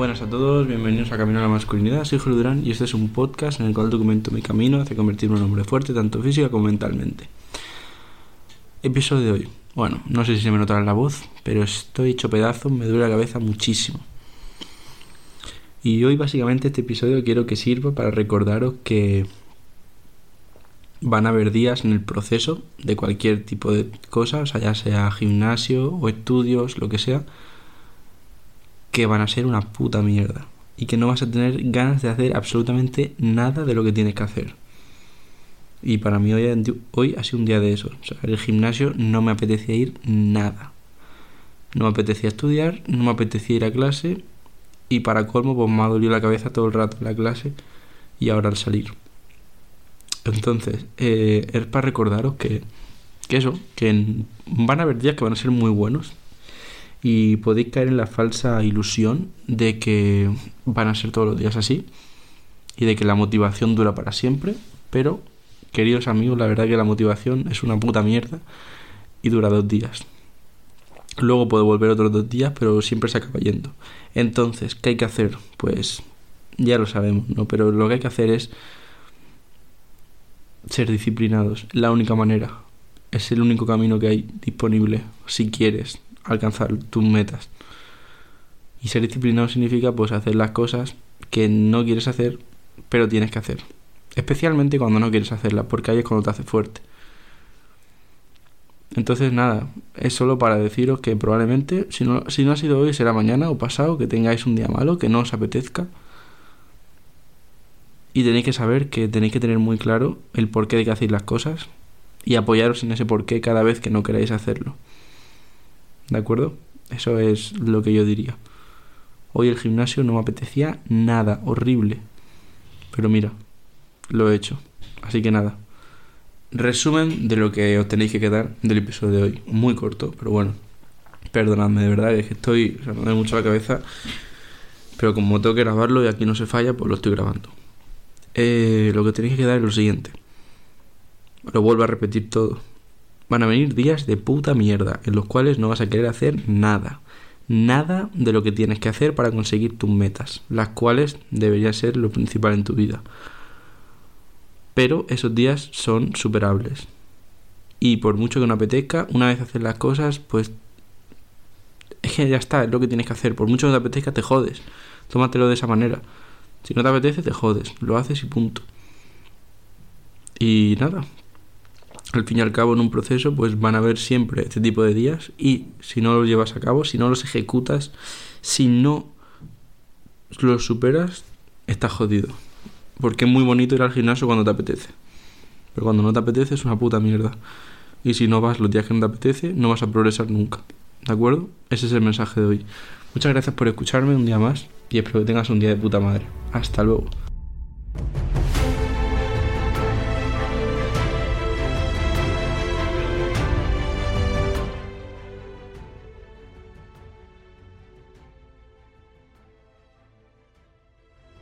buenas a todos, bienvenidos a Camino a la Masculinidad, soy Julio Durán y este es un podcast en el cual documento mi camino hacia convertirme en un hombre fuerte, tanto física como mentalmente. Episodio de hoy. Bueno, no sé si se me notará la voz, pero estoy hecho pedazo, me duele la cabeza muchísimo. Y hoy básicamente este episodio quiero que sirva para recordaros que van a haber días en el proceso de cualquier tipo de cosa, o sea, ya sea gimnasio o estudios, lo que sea, que van a ser una puta mierda y que no vas a tener ganas de hacer absolutamente nada de lo que tienes que hacer. Y para mí hoy, hoy ha sido un día de eso. O sea, el gimnasio no me apetecía ir nada. No me apetecía estudiar, no me apetecía ir a clase y para colmo pues me ha dolido la cabeza todo el rato en la clase y ahora al salir. Entonces, eh, es para recordaros que, que eso, que van a haber días que van a ser muy buenos y podéis caer en la falsa ilusión de que van a ser todos los días así y de que la motivación dura para siempre, pero queridos amigos, la verdad que la motivación es una puta mierda y dura dos días. Luego puede volver otros dos días, pero siempre se acaba yendo. Entonces, ¿qué hay que hacer? Pues ya lo sabemos, ¿no? Pero lo que hay que hacer es ser disciplinados. La única manera. Es el único camino que hay disponible si quieres alcanzar tus metas. Y ser disciplinado significa pues hacer las cosas que no quieres hacer, pero tienes que hacer. Especialmente cuando no quieres hacerlas, porque ahí es cuando te hace fuerte. Entonces nada, es solo para deciros que probablemente, si no, si no ha sido hoy, será mañana o pasado, que tengáis un día malo, que no os apetezca. Y tenéis que saber que tenéis que tener muy claro el porqué de que hacéis las cosas y apoyaros en ese porqué cada vez que no queráis hacerlo. ¿De acuerdo? Eso es lo que yo diría. Hoy el gimnasio no me apetecía nada, horrible. Pero mira, lo he hecho. Así que nada. Resumen de lo que os tenéis que quedar del episodio de hoy. Muy corto, pero bueno. Perdonadme, de verdad, es que estoy. Me da mucho la cabeza. Pero como tengo que grabarlo y aquí no se falla, pues lo estoy grabando. Eh, lo que tenéis que quedar es lo siguiente. Lo vuelvo a repetir todo. Van a venir días de puta mierda en los cuales no vas a querer hacer nada. Nada de lo que tienes que hacer para conseguir tus metas, las cuales debería ser lo principal en tu vida. Pero esos días son superables. Y por mucho que no apetezca, una vez haces las cosas, pues es que ya está, es lo que tienes que hacer. Por mucho que te apetezca, te jodes. Tómatelo de esa manera. Si no te apetece, te jodes. Lo haces y punto. Y nada, al fin y al cabo en un proceso pues van a haber siempre este tipo de días y si no los llevas a cabo, si no los ejecutas, si no los superas, estás jodido. Porque es muy bonito ir al gimnasio cuando te apetece. Pero cuando no te apetece es una puta mierda. Y si no vas los días que no te apetece, no vas a progresar nunca. ¿De acuerdo? Ese es el mensaje de hoy. Muchas gracias por escucharme un día más y espero que tengas un día de puta madre. Hasta luego.